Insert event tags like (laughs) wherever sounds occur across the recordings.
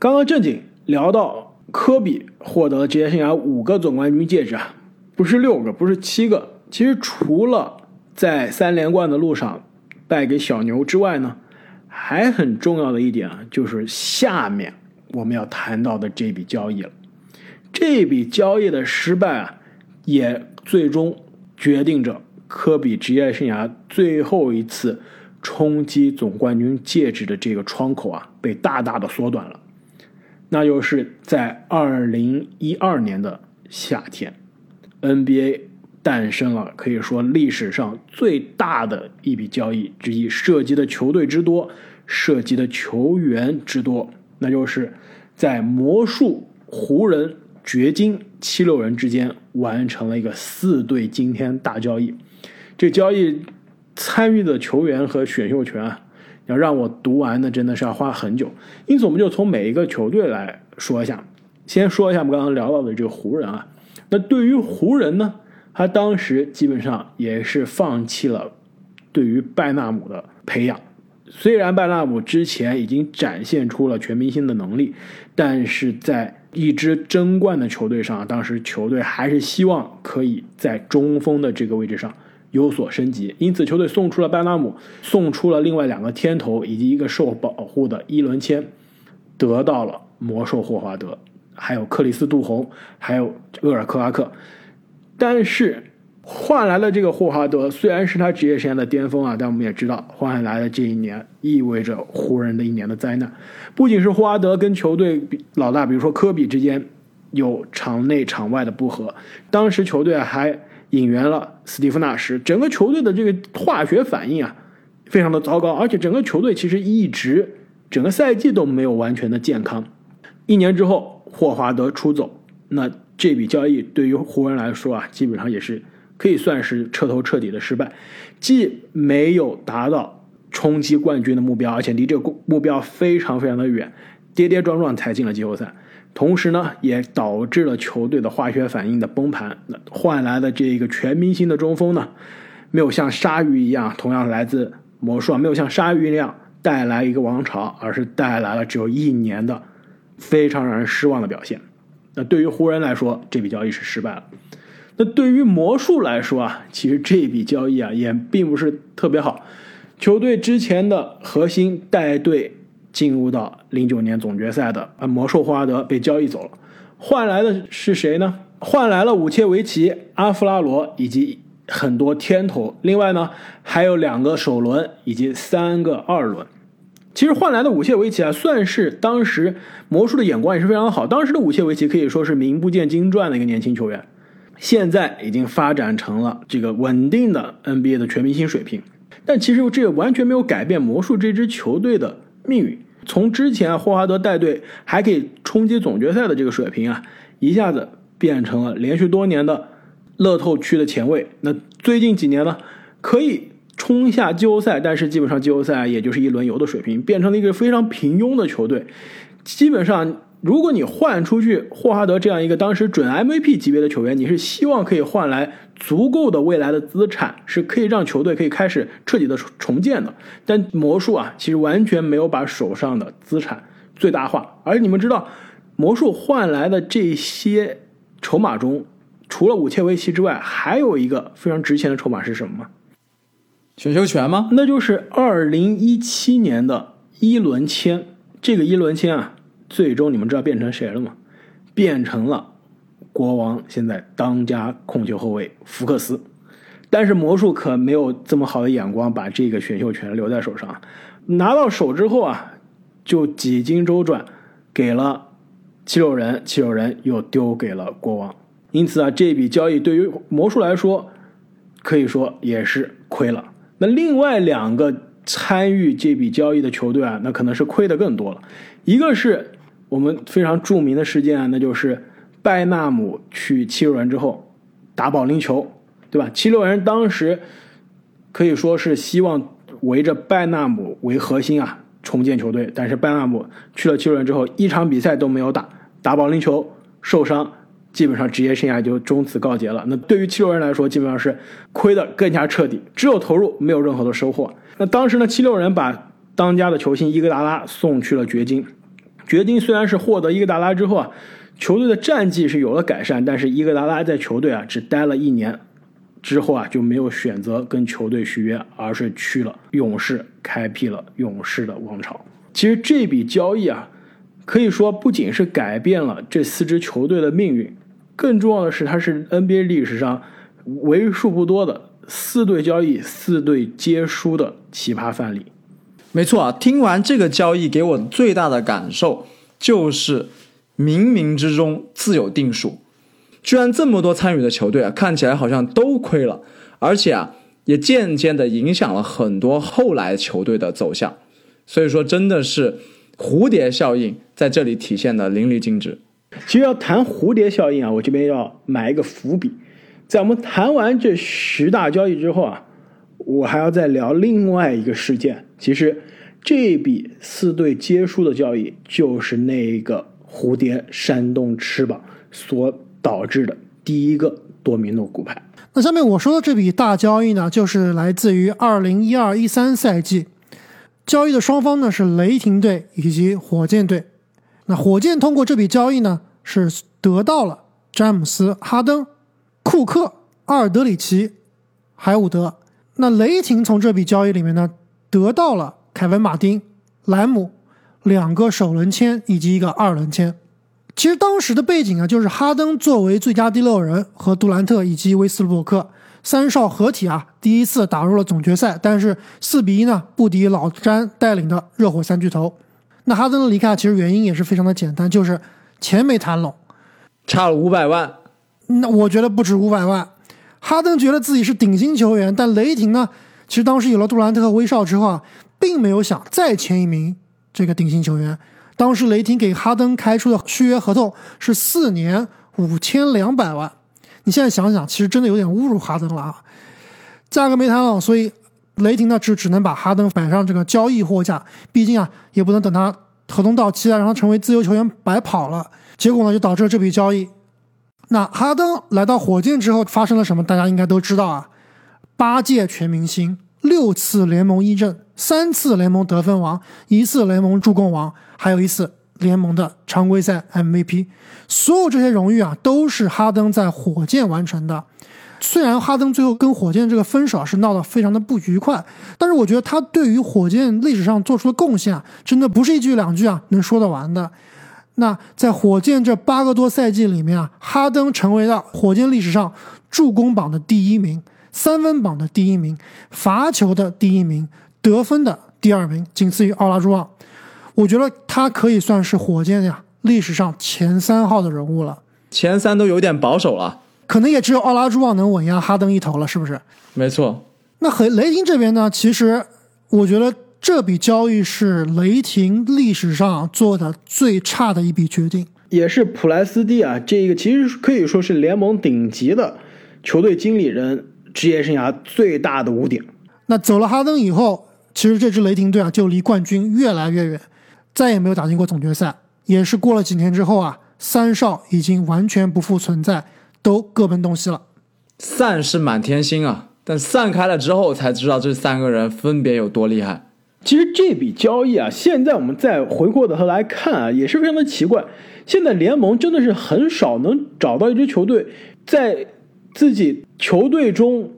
刚刚正经聊到科比获得了职业生涯五个总冠军戒指啊，不是六个，不是七个。其实除了在三连冠的路上败给小牛之外呢，还很重要的一点啊，就是下面我们要谈到的这笔交易了。这笔交易的失败啊，也最终决定着科比职业生涯最后一次冲击总冠军戒指的这个窗口啊，被大大的缩短了。那就是在二零一二年的夏天，NBA 诞生了可以说历史上最大的一笔交易之一，涉及的球队之多，涉及的球员之多，那就是在魔术、湖人。掘金七六人之间完成了一个四对惊天大交易，这交易参与的球员和选秀权啊，要让我读完那真的是要花很久。因此，我们就从每一个球队来说一下。先说一下我们刚刚聊到的这个湖人啊，那对于湖人呢，他当时基本上也是放弃了对于拜纳姆的培养。虽然拜纳姆之前已经展现出了全明星的能力，但是在一支争冠的球队上，当时球队还是希望可以在中锋的这个位置上有所升级，因此球队送出了班纳姆，送出了另外两个天头以及一个受保护的伊伦签，得到了魔兽霍华德，还有克里斯杜洪，还有厄尔克拉克，但是。换来了这个霍华德，虽然是他职业生涯的巅峰啊，但我们也知道，换来的这一年意味着湖人的一年的灾难。不仅是霍华德跟球队老大，比如说科比之间有场内场外的不和，当时球队还引援了斯蒂夫纳什，整个球队的这个化学反应啊，非常的糟糕，而且整个球队其实一直整个赛季都没有完全的健康。一年之后，霍华德出走，那这笔交易对于湖人来说啊，基本上也是。可以算是彻头彻底的失败，既没有达到冲击冠军的目标，而且离这个目标非常非常的远，跌跌撞撞才进了季后赛。同时呢，也导致了球队的化学反应的崩盘。那换来的这个全明星的中锋呢，没有像鲨鱼一样，同样来自魔术啊，没有像鲨鱼一样带来一个王朝，而是带来了只有一年的非常让人失望的表现。那对于湖人来说，这笔交易是失败了。那对于魔术来说啊，其实这笔交易啊也并不是特别好。球队之前的核心带队进入到零九年总决赛的啊魔兽霍华德被交易走了，换来的是谁呢？换来了武切维奇、阿弗拉罗以及很多天头，另外呢还有两个首轮以及三个二轮。其实换来的武切维奇啊，算是当时魔术的眼光也是非常好。当时的武切维奇可以说是名不见经传的一个年轻球员。现在已经发展成了这个稳定的 NBA 的全明星水平，但其实这也完全没有改变魔术这支球队的命运。从之前霍华德带队还可以冲击总决赛的这个水平啊，一下子变成了连续多年的乐透区的前卫。那最近几年呢，可以冲下季后赛，但是基本上季后赛也就是一轮游的水平，变成了一个非常平庸的球队，基本上。如果你换出去霍华德这样一个当时准 MVP 级别的球员，你是希望可以换来足够的未来的资产，是可以让球队可以开始彻底的重建的。但魔术啊，其实完全没有把手上的资产最大化。而你们知道，魔术换来的这些筹码中，除了武切维奇之外，还有一个非常值钱的筹码是什么吗？选秀权吗？那就是二零一七年的一轮签。这个一轮签啊。最终你们知道变成谁了吗？变成了国王现在当家控球后卫福克斯。但是魔术可没有这么好的眼光，把这个选秀权留在手上。拿到手之后啊，就几经周转，给了七六人，七六人又丢给了国王。因此啊，这笔交易对于魔术来说，可以说也是亏了。那另外两个参与这笔交易的球队啊，那可能是亏的更多了。一个是。我们非常著名的事件啊，那就是拜纳姆去七六人之后打保龄球，对吧？七六人当时可以说是希望围着拜纳姆为核心啊重建球队，但是拜纳姆去了七六人之后，一场比赛都没有打，打保龄球受伤，基本上职业生涯就终此告捷了。那对于七六人来说，基本上是亏的更加彻底，只有投入，没有任何的收获。那当时呢，七六人把当家的球星伊戈达拉送去了掘金。掘金虽然是获得伊戈达拉之后啊，球队的战绩是有了改善，但是伊戈达拉在球队啊只待了一年。之后啊，就没有选择跟球队续约，而是去了勇士，开辟了勇士的王朝。其实这笔交易啊，可以说不仅是改变了这四支球队的命运，更重要的是，它是 NBA 历史上为数不多的四队交易、四队皆输的奇葩范例。没错啊，听完这个交易，给我最大的感受就是冥冥之中自有定数。居然这么多参与的球队啊，看起来好像都亏了，而且啊，也渐渐的影响了很多后来球队的走向。所以说，真的是蝴蝶效应在这里体现的淋漓尽致。其实要谈蝴蝶效应啊，我这边要埋一个伏笔。在我们谈完这十大交易之后啊，我还要再聊另外一个事件。其实这笔四队皆输的交易，就是那个蝴蝶扇动翅膀所。导致的第一个多米诺骨牌。那下面我说的这笔大交易呢，就是来自于二零一二一三赛季，交易的双方呢是雷霆队以及火箭队。那火箭通过这笔交易呢，是得到了詹姆斯、哈登、库克、阿尔德里奇、海伍德。那雷霆从这笔交易里面呢，得到了凯文·马丁、莱姆两个首轮签以及一个二轮签。其实当时的背景啊，就是哈登作为最佳第六人和杜兰特以及威斯布鲁克三少合体啊，第一次打入了总决赛，但是四比一呢不敌老詹带领的热火三巨头。那哈登的离开其实原因也是非常的简单，就是钱没谈拢，差了五百万。那我觉得不止五百万。哈登觉得自己是顶薪球员，但雷霆呢，其实当时有了杜兰特和威少之后啊，并没有想再签一名这个顶薪球员。当时雷霆给哈登开出的续约合同是四年五千两百万，你现在想想，其实真的有点侮辱哈登了啊！价格没谈好，所以雷霆呢只只能把哈登摆上这个交易货架，毕竟啊也不能等他合同到期了，让他成为自由球员白跑了。结果呢就导致了这笔交易。那哈登来到火箭之后发生了什么？大家应该都知道啊，八届全明星，六次联盟一阵。三次联盟得分王，一次联盟助攻王，还有一次联盟的常规赛 MVP。所有这些荣誉啊，都是哈登在火箭完成的。虽然哈登最后跟火箭这个分手是闹得非常的不愉快，但是我觉得他对于火箭历史上做出的贡献啊，真的不是一句两句啊能说得完的。那在火箭这八个多赛季里面啊，哈登成为了火箭历史上助攻榜的第一名，三分榜的第一名，罚球的第一名。得分的第二名，仅次于奥拉朱旺，我觉得他可以算是火箭呀历史上前三号的人物了。前三都有点保守了，可能也只有奥拉朱旺能稳压哈登一头了，是不是？没错。那和雷霆这边呢？其实我觉得这笔交易是雷霆历史上做的最差的一笔决定，也是普莱斯蒂啊，这个其实可以说是联盟顶级的球队经理人职业生涯最大的污点。那走了哈登以后。其实这支雷霆队啊，就离冠军越来越远，再也没有打进过总决赛。也是过了几年之后啊，三少已经完全不复存在，都各奔东西了。散是满天星啊，但散开了之后才知道这三个人分别有多厉害。其实这笔交易啊，现在我们再回过头来看啊，也是非常的奇怪。现在联盟真的是很少能找到一支球队，在自己球队中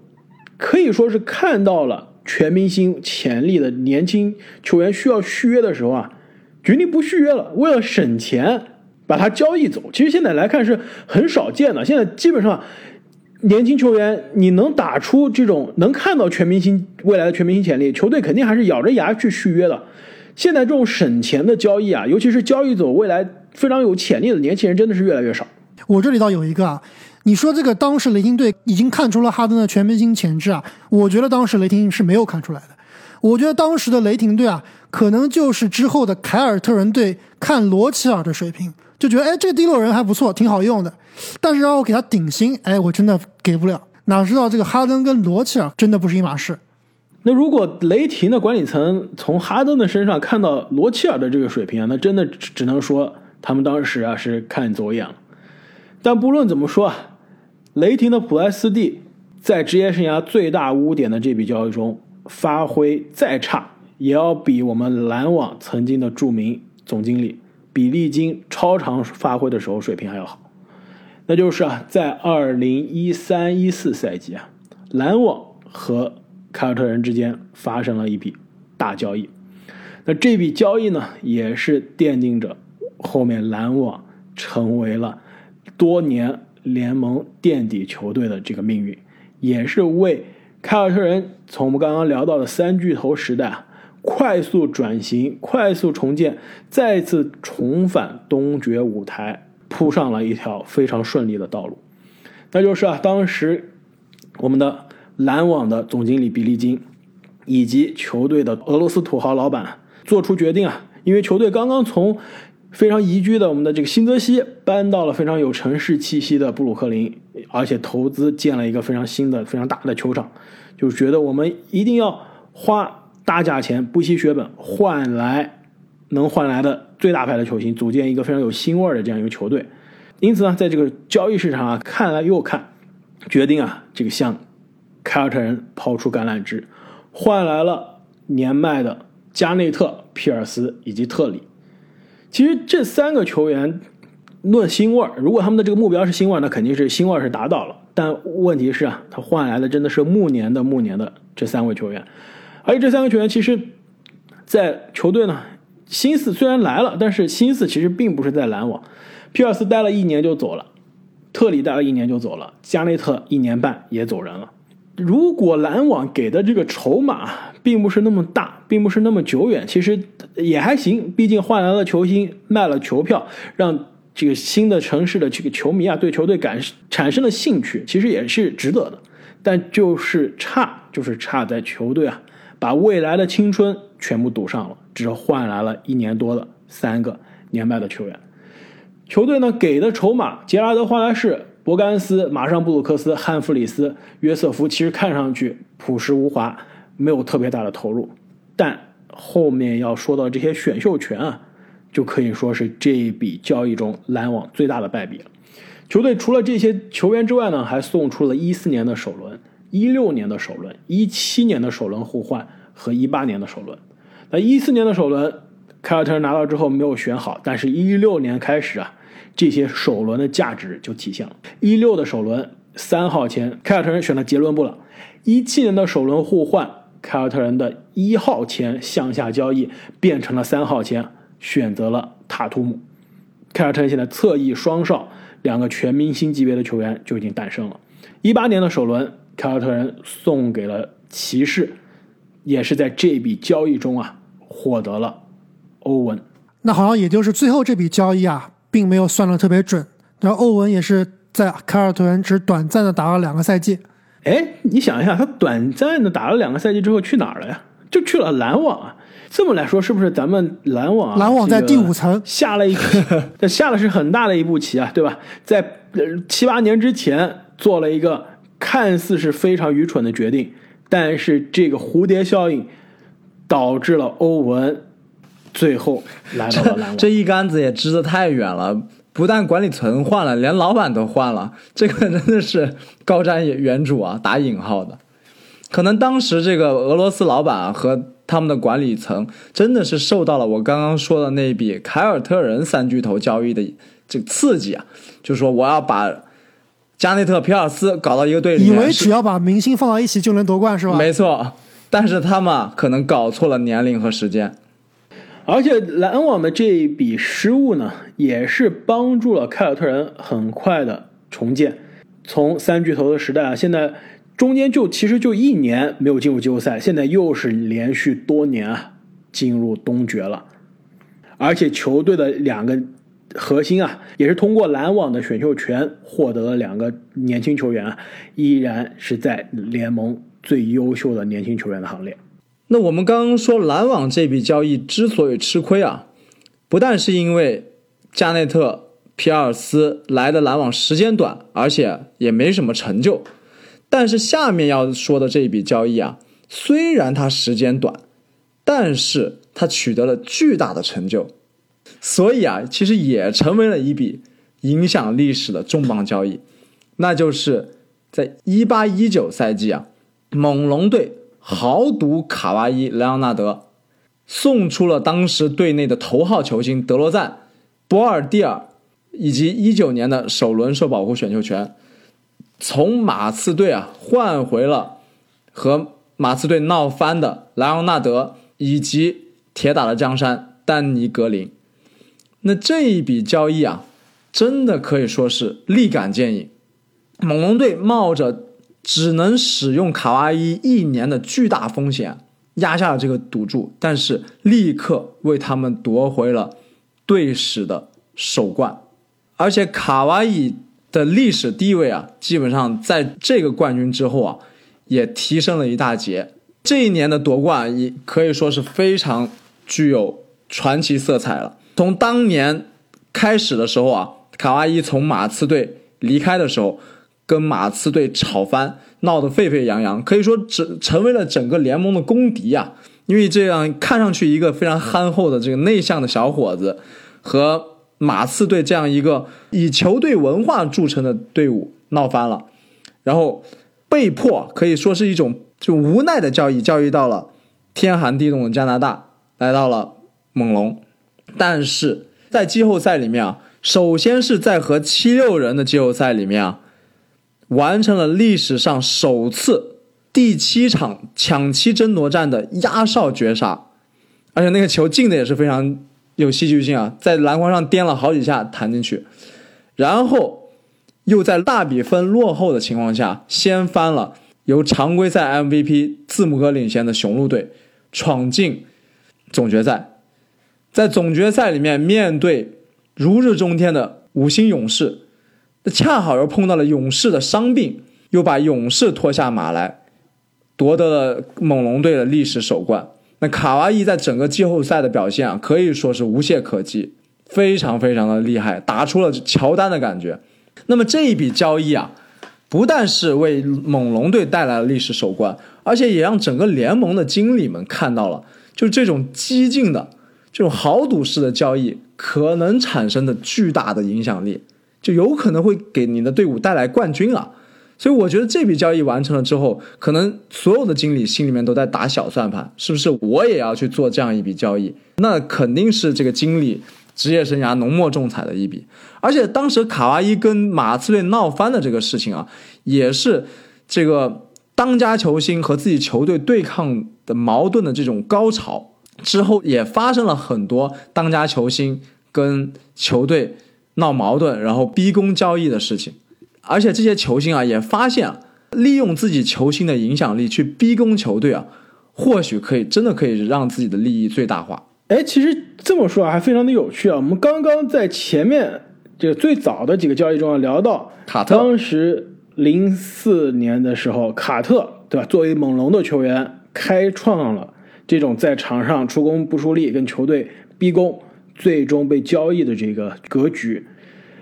可以说是看到了。全明星潜力的年轻球员需要续约的时候啊，决定不续约了，为了省钱把他交易走。其实现在来看是很少见的。现在基本上年轻球员你能打出这种能看到全明星未来的全明星潜力，球队肯定还是咬着牙去续约的。现在这种省钱的交易啊，尤其是交易走未来非常有潜力的年轻人，真的是越来越少。我这里倒有一个啊。你说这个当时雷霆队已经看出了哈登的全明星潜质啊？我觉得当时雷霆是没有看出来的。我觉得当时的雷霆队啊，可能就是之后的凯尔特人队看罗齐尔的水平，就觉得哎，这第六人还不错，挺好用的。但是让我给他顶薪，哎，我真的给不了。哪知道这个哈登跟罗齐尔真的不是一码事。那如果雷霆的管理层从哈登的身上看到罗齐尔的这个水平啊，那真的只能说他们当时啊是看走眼了。但不论怎么说啊。雷霆的普莱斯蒂在职业生涯最大污点的这笔交易中发挥再差，也要比我们篮网曾经的著名总经理比利金超常发挥的时候水平还要好。那就是啊，在二零一三一四赛季啊，篮网和凯尔特人之间发生了一笔大交易。那这笔交易呢，也是奠定着后面篮网成为了多年联盟垫底球队的这个命运，也是为凯尔特人从我们刚刚聊到的三巨头时代啊，快速转型、快速重建、再次重返东决舞台铺上了一条非常顺利的道路。那就是啊，当时我们的篮网的总经理比利金以及球队的俄罗斯土豪老板。做出决定啊，因为球队刚刚从非常宜居的我们的这个新泽西搬到了非常有城市气息的布鲁克林，而且投资建了一个非常新的、非常大的球场，就觉得我们一定要花大价钱、不惜血本换来能换来的最大牌的球星，组建一个非常有腥味儿的这样一个球队。因此呢，在这个交易市场啊，看了又看，决定啊，这个向凯尔特人抛出橄榄枝，换来了年迈的。加内特、皮尔斯以及特里，其实这三个球员论腥味儿，如果他们的这个目标是腥味儿，那肯定是腥味儿是达到了。但问题是啊，他换来的真的是暮年的暮年的这三位球员，而这三个球员其实，在球队呢，心思虽然来了，但是心思其实并不是在篮网。皮尔斯待了一年就走了，特里待了一年就走了，加内特一年半也走人了。如果篮网给的这个筹码并不是那么大，并不是那么久远，其实也还行。毕竟换来了球星，卖了球票，让这个新的城市的这个球迷啊对球队感产生了兴趣，其实也是值得的。但就是差，就是差在球队啊把未来的青春全部赌上了，只换来了一年多的三个年迈的球员。球队呢给的筹码，杰拉德·华莱士。博甘斯、马上布鲁克斯、汉弗里斯、约瑟夫，其实看上去朴实无华，没有特别大的投入。但后面要说到这些选秀权啊，就可以说是这一笔交易中篮网最大的败笔了。球队除了这些球员之外呢，还送出了一四年的首轮、一六年的首轮、一七年的首轮互换和一八年的首轮。那一四年的首轮，凯尔特人拿到之后没有选好，但是一六年开始啊。这些首轮的价值就体现了。一六的首轮三号签，凯尔特人选了杰伦布朗；一七年的首轮互换，凯尔特人的一号签向下交易变成了三号签，选择了塔图姆。凯尔特人现在侧翼双少两个全明星级别的球员就已经诞生了。一八年的首轮，凯尔特人送给了骑士，也是在这笔交易中啊获得了欧文。那好像也就是最后这笔交易啊。并没有算的特别准，然后欧文也是在凯尔特人只短暂的打了两个赛季。哎，你想一下，他短暂的打了两个赛季之后去哪儿了呀？就去了篮网啊。这么来说，是不是咱们篮网？篮网在第五层下了一，(laughs) 这下的是很大的一步棋啊，对吧？在七八年之前做了一个看似是非常愚蠢的决定，但是这个蝴蝶效应导致了欧文。最后来到了篮网，(laughs) 这一杆子也支得太远了。不但管理层换了，连老板都换了，(laughs) 这个真的是高瞻远瞩啊！打引号的，可能当时这个俄罗斯老板和他们的管理层真的是受到了我刚刚说的那笔凯尔特人三巨头交易的这个刺激啊，就说我要把加内特、皮尔斯搞到一个队里，以为只要把明星放到一起就能夺冠是吧？没错，但是他们可能搞错了年龄和时间。而且篮网的这一笔失误呢，也是帮助了凯尔特人很快的重建。从三巨头的时代啊，现在中间就其实就一年没有进入季后赛，现在又是连续多年啊进入东决了。而且球队的两个核心啊，也是通过篮网的选秀权获得了两个年轻球员啊，依然是在联盟最优秀的年轻球员的行列。那我们刚刚说篮网这笔交易之所以吃亏啊，不但是因为加内特、皮尔斯来的篮网时间短，而且也没什么成就。但是下面要说的这一笔交易啊，虽然它时间短，但是它取得了巨大的成就，所以啊，其实也成为了一笔影响历史的重磅交易。那就是在一八一九赛季啊，猛龙队。豪赌卡哇伊·莱昂纳德，送出了当时队内的头号球星德罗赞博尔蒂尔以及一九年的首轮受保护选秀权，从马刺队啊换回了和马刺队闹翻的莱昂纳德以及铁打的江山丹尼格林。那这一笔交易啊，真的可以说是立竿见影。猛龙队冒着只能使用卡哇伊一年的巨大风险，压下了这个赌注，但是立刻为他们夺回了队史的首冠。而且卡哇伊的历史地位啊，基本上在这个冠军之后啊，也提升了一大截。这一年的夺冠也可以说是非常具有传奇色彩了。从当年开始的时候啊，卡哇伊从马刺队离开的时候，跟马刺队吵翻，闹得沸沸扬扬，可以说成成为了整个联盟的公敌啊。因为这样看上去一个非常憨厚的这个内向的小伙子，和马刺队这样一个以球队文化著称的队伍闹翻了，然后被迫可以说是一种就无奈的交易，交易到了天寒地冻的加拿大，来到了猛龙。但是在季后赛里面啊，首先是在和七六人的季后赛里面啊，完成了历史上首次第七场抢七争夺战的压哨绝杀，而且那个球进的也是非常有戏剧性啊，在篮筐上颠了好几下弹进去，然后又在大比分落后的情况下，掀翻了由常规赛 MVP 字母哥领衔的雄鹿队，闯进总决赛。在总决赛里面，面对如日中天的五星勇士，那恰好又碰到了勇士的伤病，又把勇士拖下马来，夺得了猛龙队的历史首冠。那卡哇伊在整个季后赛的表现啊，可以说是无懈可击，非常非常的厉害，打出了乔丹的感觉。那么这一笔交易啊，不但是为猛龙队带来了历史首冠，而且也让整个联盟的经理们看到了，就这种激进的。这种豪赌式的交易可能产生的巨大的影响力，就有可能会给你的队伍带来冠军啊！所以我觉得这笔交易完成了之后，可能所有的经理心里面都在打小算盘，是不是我也要去做这样一笔交易？那肯定是这个经理职业生涯浓墨重彩的一笔。而且当时卡哇伊跟马刺队闹翻的这个事情啊，也是这个当家球星和自己球队对抗的矛盾的这种高潮。之后也发生了很多当家球星跟球队闹矛盾，然后逼宫交易的事情，而且这些球星啊也发现，利用自己球星的影响力去逼宫球队啊，或许可以真的可以让自己的利益最大化。哎，其实这么说啊还非常的有趣啊。我们刚刚在前面这个最早的几个交易中啊聊到卡特，当时零四年的时候，卡特对吧？作为猛龙的球员，开创了。这种在场上出工不出力，跟球队逼宫，最终被交易的这个格局，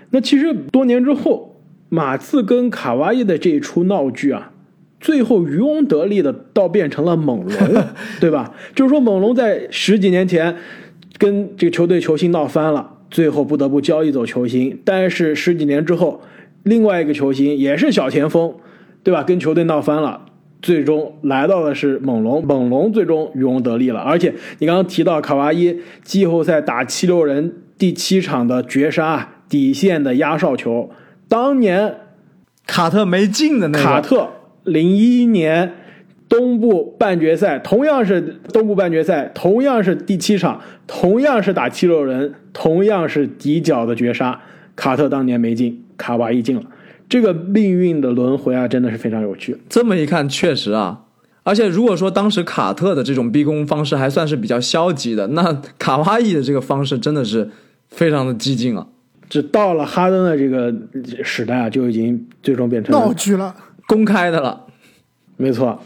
那其实多年之后，马刺跟卡哇伊的这一出闹剧啊，最后渔翁得利的倒变成了猛龙，(laughs) 对吧？就是说猛龙在十几年前跟这个球队球星闹翻了，最后不得不交易走球星，但是十几年之后，另外一个球星也是小前锋，对吧？跟球队闹翻了。最终来到的是猛龙，猛龙最终渔翁得利了。而且你刚刚提到卡哇伊季后赛打七六人第七场的绝杀底线的压哨球，当年卡特没进的那个。卡特零一年东部半决赛，同样是东部半决赛，同样是第七场，同样是打七六人，同样是底角的绝杀，卡特当年没进，卡哇伊进了。这个命运的轮回啊，真的是非常有趣。这么一看，确实啊，而且如果说当时卡特的这种逼宫方式还算是比较消极的，那卡哇伊的这个方式真的是非常的激进啊。这到了哈登的这个时代啊，就已经最终变成闹剧了，公开的了。没错。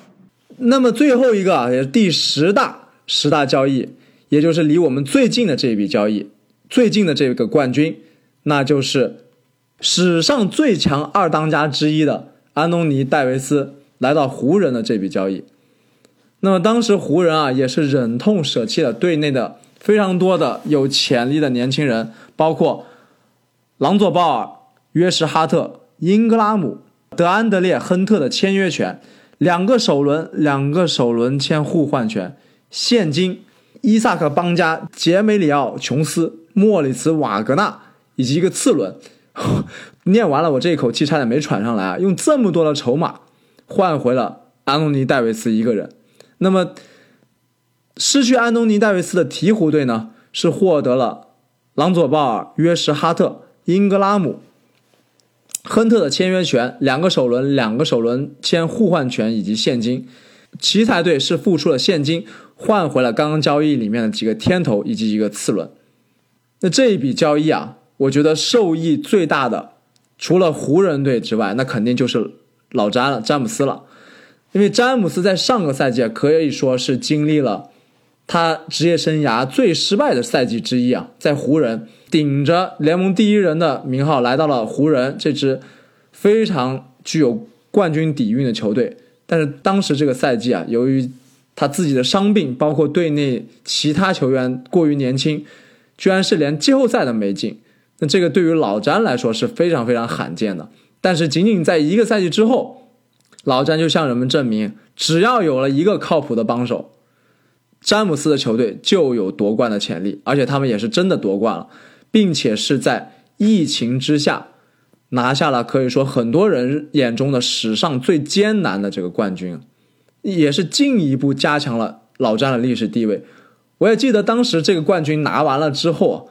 那么最后一个啊，也是第十大十大交易，也就是离我们最近的这一笔交易，最近的这个冠军，那就是。史上最强二当家之一的安东尼·戴维斯来到湖人的这笔交易，那么当时湖人啊也是忍痛舍弃了队内的非常多的有潜力的年轻人，包括朗佐·鲍尔、约什·哈特、英格拉姆、德安德烈·亨特的签约权，两个首轮两个首轮签互换权，现金伊萨克·邦加、杰梅里奥·琼斯、莫里茨·瓦格纳以及一个次轮。(laughs) 念完了，我这一口气差点没喘上来啊！用这么多的筹码换回了安东尼·戴维斯一个人。那么，失去安东尼·戴维斯的鹈鹕队呢，是获得了朗佐鲍尔、约什哈特、英格拉姆、亨特的签约权，两个首轮、两个首轮签互换权以及现金。奇才队是付出了现金，换回了刚刚交易里面的几个天头以及一个次轮。那这一笔交易啊，我觉得受益最大的，除了湖人队之外，那肯定就是老詹了，詹姆斯了。因为詹姆斯在上个赛季可以说是经历了他职业生涯最失败的赛季之一啊，在湖人顶着联盟第一人的名号来到了湖人这支非常具有冠军底蕴的球队。但是当时这个赛季啊，由于他自己的伤病，包括队内其他球员过于年轻，居然是连季后赛都没进。那这个对于老詹来说是非常非常罕见的。但是仅仅在一个赛季之后，老詹就向人们证明，只要有了一个靠谱的帮手，詹姆斯的球队就有夺冠的潜力。而且他们也是真的夺冠了，并且是在疫情之下。拿下了可以说很多人眼中的史上最艰难的这个冠军，也是进一步加强了老詹的历史地位。我也记得当时这个冠军拿完了之后，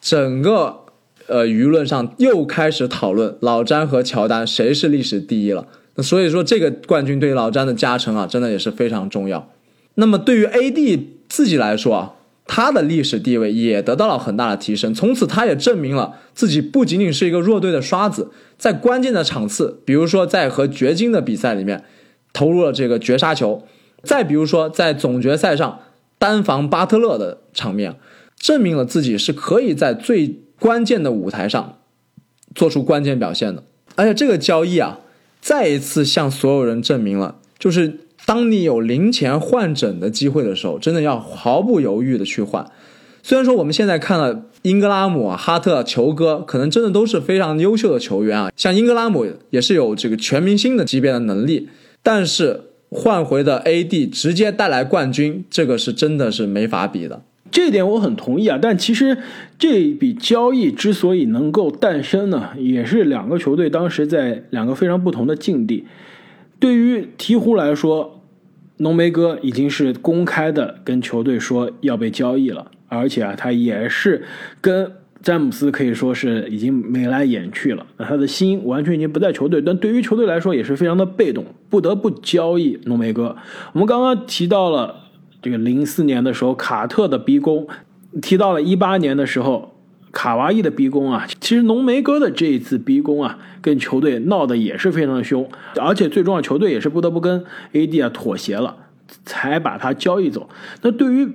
整个呃舆论上又开始讨论老詹和乔丹谁是历史第一了。那所以说这个冠军对于老詹的加成啊，真的也是非常重要。那么对于 AD 自己来说啊。他的历史地位也得到了很大的提升，从此他也证明了自己不仅仅是一个弱队的刷子，在关键的场次，比如说在和掘金的比赛里面投入了这个绝杀球，再比如说在总决赛上单防巴特勒的场面，证明了自己是可以在最关键的舞台上做出关键表现的。而且这个交易啊，再一次向所有人证明了，就是。当你有零钱换整的机会的时候，真的要毫不犹豫的去换。虽然说我们现在看了英格拉姆、哈特、球哥，可能真的都是非常优秀的球员啊，像英格拉姆也是有这个全明星的级别的能力，但是换回的 AD 直接带来冠军，这个是真的是没法比的。这点我很同意啊，但其实这笔交易之所以能够诞生呢，也是两个球队当时在两个非常不同的境地。对于鹈鹕来说，浓眉哥已经是公开的跟球队说要被交易了，而且啊，他也是跟詹姆斯可以说是已经眉来眼去了，那他的心完全已经不在球队。但对于球队来说，也是非常的被动，不得不交易浓眉哥。我们刚刚提到了这个零四年的时候卡特的逼宫，提到了一八年的时候。卡哇伊的逼宫啊，其实浓眉哥的这一次逼宫啊，跟球队闹得也是非常的凶，而且最重要，球队也是不得不跟 AD 啊妥协了，才把他交易走。那对于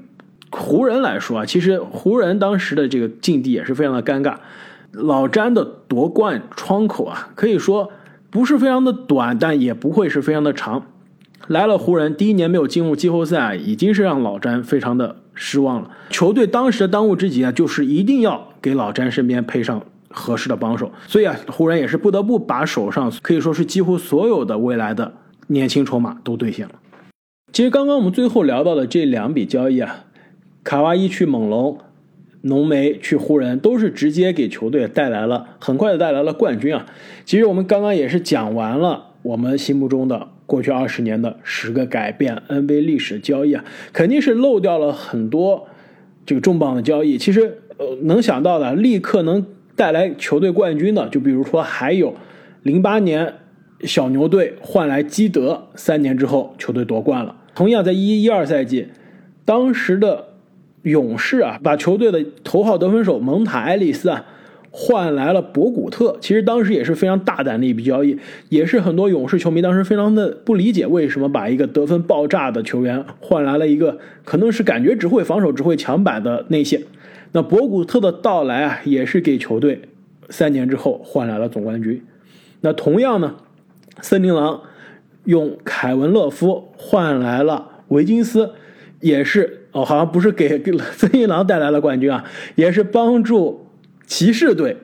湖人来说啊，其实湖人当时的这个境地也是非常的尴尬。老詹的夺冠窗口啊，可以说不是非常的短，但也不会是非常的长。来了湖人，第一年没有进入季后赛，已经是让老詹非常的。失望了，球队当时的当务之急啊，就是一定要给老詹身边配上合适的帮手，所以啊，湖人也是不得不把手上可以说是几乎所有的未来的年轻筹码都兑现了。其实刚刚我们最后聊到的这两笔交易啊，卡哇伊去猛龙，浓眉去湖人，都是直接给球队带来了很快的带来了冠军啊。其实我们刚刚也是讲完了我们心目中的。过去二十年的十个改变 NBA 历史交易啊，肯定是漏掉了很多这个重磅的交易。其实，呃，能想到的立刻能带来球队冠军的，就比如说还有零八年小牛队换来基德，三年之后球队夺冠了。同样在一一二赛季，当时的勇士啊，把球队的头号得分手蒙塔埃利斯啊。换来了博古特，其实当时也是非常大胆的一笔交易，也是很多勇士球迷当时非常的不理解，为什么把一个得分爆炸的球员换来了一个可能是感觉只会防守、只会抢板的内线。那博古特的到来啊，也是给球队三年之后换来了总冠军。那同样呢，森林狼用凯文勒夫换来了维金斯，也是哦，好像不是给给 (laughs) 森林狼带来了冠军啊，也是帮助。骑士队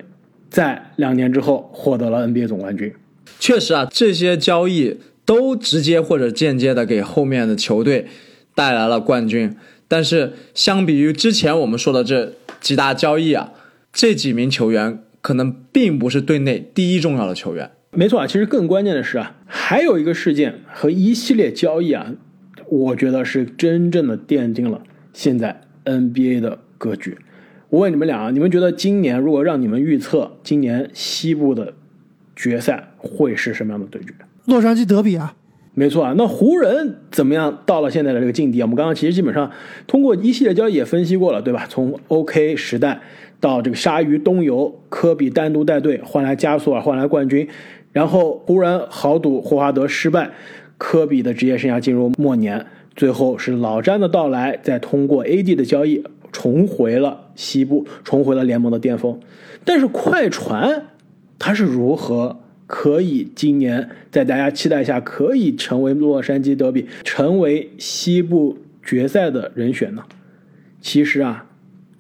在两年之后获得了 NBA 总冠军。确实啊，这些交易都直接或者间接的给后面的球队带来了冠军。但是相比于之前我们说的这几大交易啊，这几名球员可能并不是队内第一重要的球员。没错啊，其实更关键的是啊，还有一个事件和一系列交易啊，我觉得是真正的奠定了现在 NBA 的格局。我问你们俩啊，你们觉得今年如果让你们预测今年西部的决赛会是什么样的对决？洛杉矶德比啊，没错啊，那湖人怎么样？到了现在的这个境地啊，我们刚刚其实基本上通过一系列交易也分析过了，对吧？从 OK 时代到这个鲨鱼东游，科比单独带队换来加索尔，换来冠军。然后湖人豪赌霍华德失败，科比的职业生涯进入末年，最后是老詹的到来，再通过 AD 的交易重回了西部，重回了联盟的巅峰。但是快船他是如何可以今年在大家期待下可以成为洛杉矶德比，成为西部决赛的人选呢？其实啊，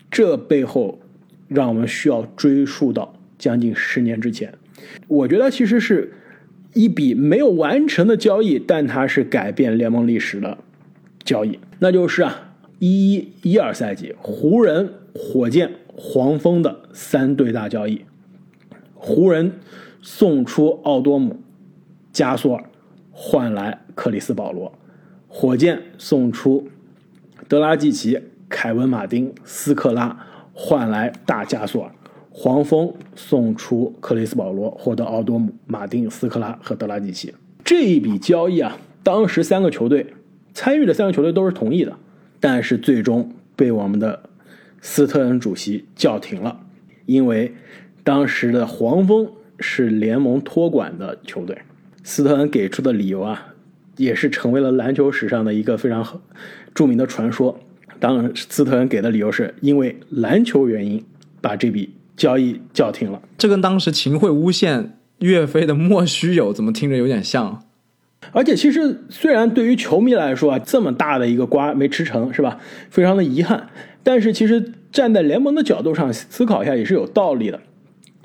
这背后让我们需要追溯到将近十年之前。我觉得其实是一笔没有完成的交易，但它是改变联盟历史的交易，那就是啊，一一一二赛季湖人、火箭、黄蜂的三对大交易。湖人送出奥多姆、加索尔，换来克里斯保罗；火箭送出德拉季奇、凯文马丁、斯克拉，换来大加索尔。黄蜂送出克里斯保罗，获得奥多姆、马丁、斯克拉和德拉季奇。这一笔交易啊，当时三个球队参与的三个球队都是同意的，但是最终被我们的斯特恩主席叫停了，因为当时的黄蜂是联盟托管的球队。斯特恩给出的理由啊，也是成为了篮球史上的一个非常著名的传说。当然，斯特恩给的理由是因为篮球原因把这笔。交易叫停了，这跟当时秦桧诬陷岳飞的莫须有怎么听着有点像？而且其实虽然对于球迷来说啊，这么大的一个瓜没吃成是吧？非常的遗憾。但是其实站在联盟的角度上思考一下也是有道理的。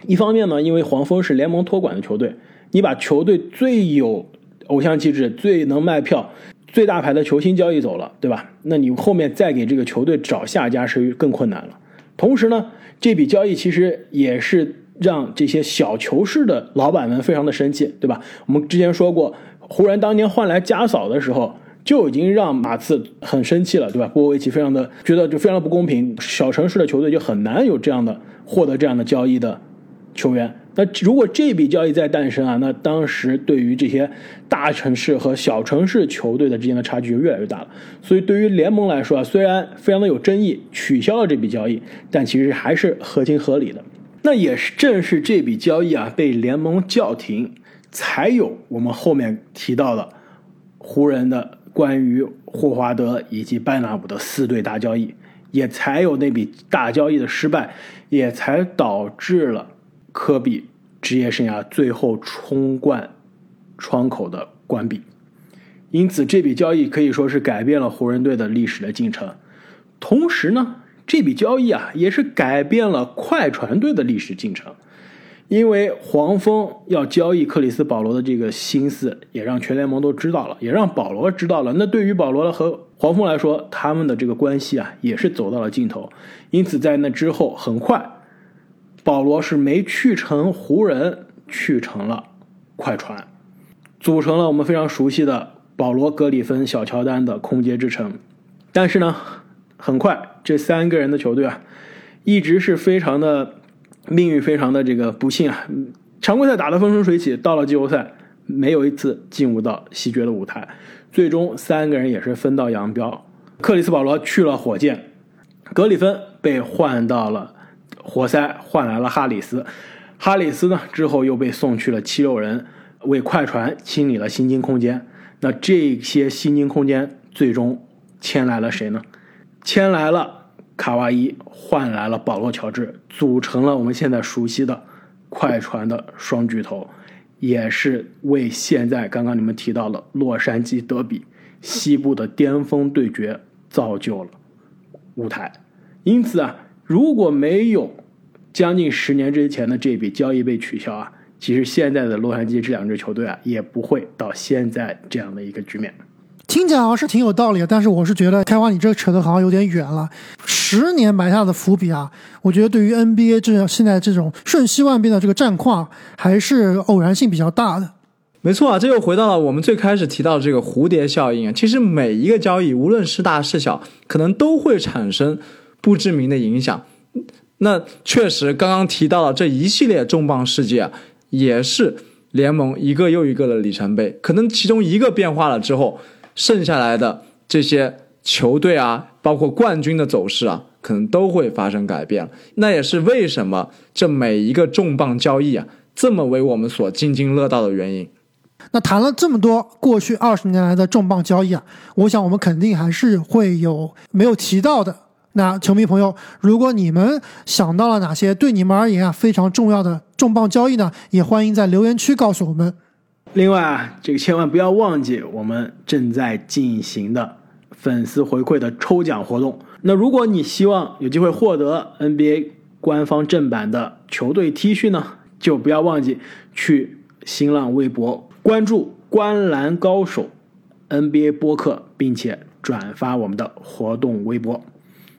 一方面呢，因为黄蜂是联盟托管的球队，你把球队最有偶像气质、最能卖票、最大牌的球星交易走了，对吧？那你后面再给这个球队找下家是更困难了。同时呢。这笔交易其实也是让这些小球市的老板们非常的生气，对吧？我们之前说过，湖人当年换来加嫂的时候，就已经让马刺很生气了，对吧？波维奇非常的觉得就非常的不公平，小城市的球队就很难有这样的获得这样的交易的球员。那如果这笔交易再诞生啊，那当时对于这些大城市和小城市球队的之间的差距就越来越大了。所以对于联盟来说啊，虽然非常的有争议，取消了这笔交易，但其实还是合情合理的。那也是正是这笔交易啊被联盟叫停，才有我们后面提到的湖人的关于霍华德以及班纳姆的四对大交易，也才有那笔大交易的失败，也才导致了。科比职业生涯最后冲冠窗口的关闭，因此这笔交易可以说是改变了湖人队的历史的进程。同时呢，这笔交易啊也是改变了快船队的历史进程，因为黄蜂要交易克里斯保罗的这个心思，也让全联盟都知道了，也让保罗知道了。那对于保罗和黄蜂来说，他们的这个关系啊也是走到了尽头。因此在那之后，很快。保罗是没去成湖人，去成了快船，组成了我们非常熟悉的保罗、格里芬、小乔丹的空接之城。但是呢，很快这三个人的球队啊，一直是非常的命运非常的这个不幸啊。常规赛打得风生水起，到了季后赛没有一次进入到西决的舞台。最终三个人也是分道扬镳，克里斯保罗去了火箭，格里芬被换到了。活塞换来了哈里斯，哈里斯呢之后又被送去了七六人，为快船清理了薪金空间。那这些薪金空间最终签来了谁呢？签来了卡哇伊，换来了保罗乔治，组成了我们现在熟悉的快船的双巨头，也是为现在刚刚你们提到的洛杉矶德比西部的巅峰对决造就了舞台。因此啊。如果没有将近十年之前的这笔交易被取消啊，其实现在的洛杉矶这两支球队啊，也不会到现在这样的一个局面。听起来好像是挺有道理的，但是我是觉得开花你这扯的好像有点远了。十年埋下的伏笔啊，我觉得对于 NBA 这样现在这种瞬息万变的这个战况，还是偶然性比较大的。没错啊，这又回到了我们最开始提到这个蝴蝶效应啊。其实每一个交易，无论是大是小，可能都会产生不知名的影响。那确实，刚刚提到了这一系列重磅事件啊，也是联盟一个又一个的里程碑。可能其中一个变化了之后，剩下来的这些球队啊，包括冠军的走势啊，可能都会发生改变。那也是为什么这每一个重磅交易啊，这么为我们所津津乐道的原因。那谈了这么多过去二十年来的重磅交易啊，我想我们肯定还是会有没有提到的。那球迷朋友，如果你们想到了哪些对你们而言啊非常重要的重磅交易呢？也欢迎在留言区告诉我们。另外啊，这个千万不要忘记我们正在进行的粉丝回馈的抽奖活动。那如果你希望有机会获得 NBA 官方正版的球队 T 恤呢，就不要忘记去新浪微博关注“观篮高手 NBA 播客”，并且转发我们的活动微博。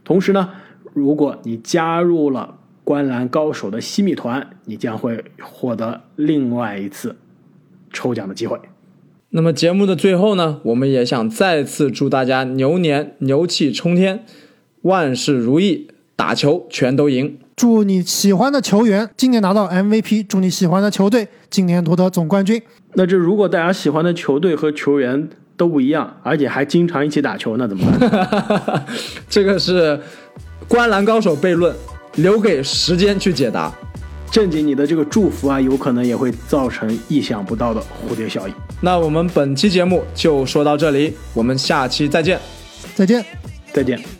同时呢，如果你加入了观篮高手的西米团，你将会获得另外一次抽奖的机会。那么节目的最后呢，我们也想再次祝大家牛年牛气冲天，万事如意，打球全都赢。祝你喜欢的球员今年拿到 MVP，祝你喜欢的球队今年夺得总冠军。那这如果大家喜欢的球队和球员都不一样，而且还经常一起打球，那怎么办？(laughs) 这个是观篮高手悖论，留给时间去解答。正经，你的这个祝福啊，有可能也会造成意想不到的蝴蝶效应。那我们本期节目就说到这里，我们下期再见。再见。再见。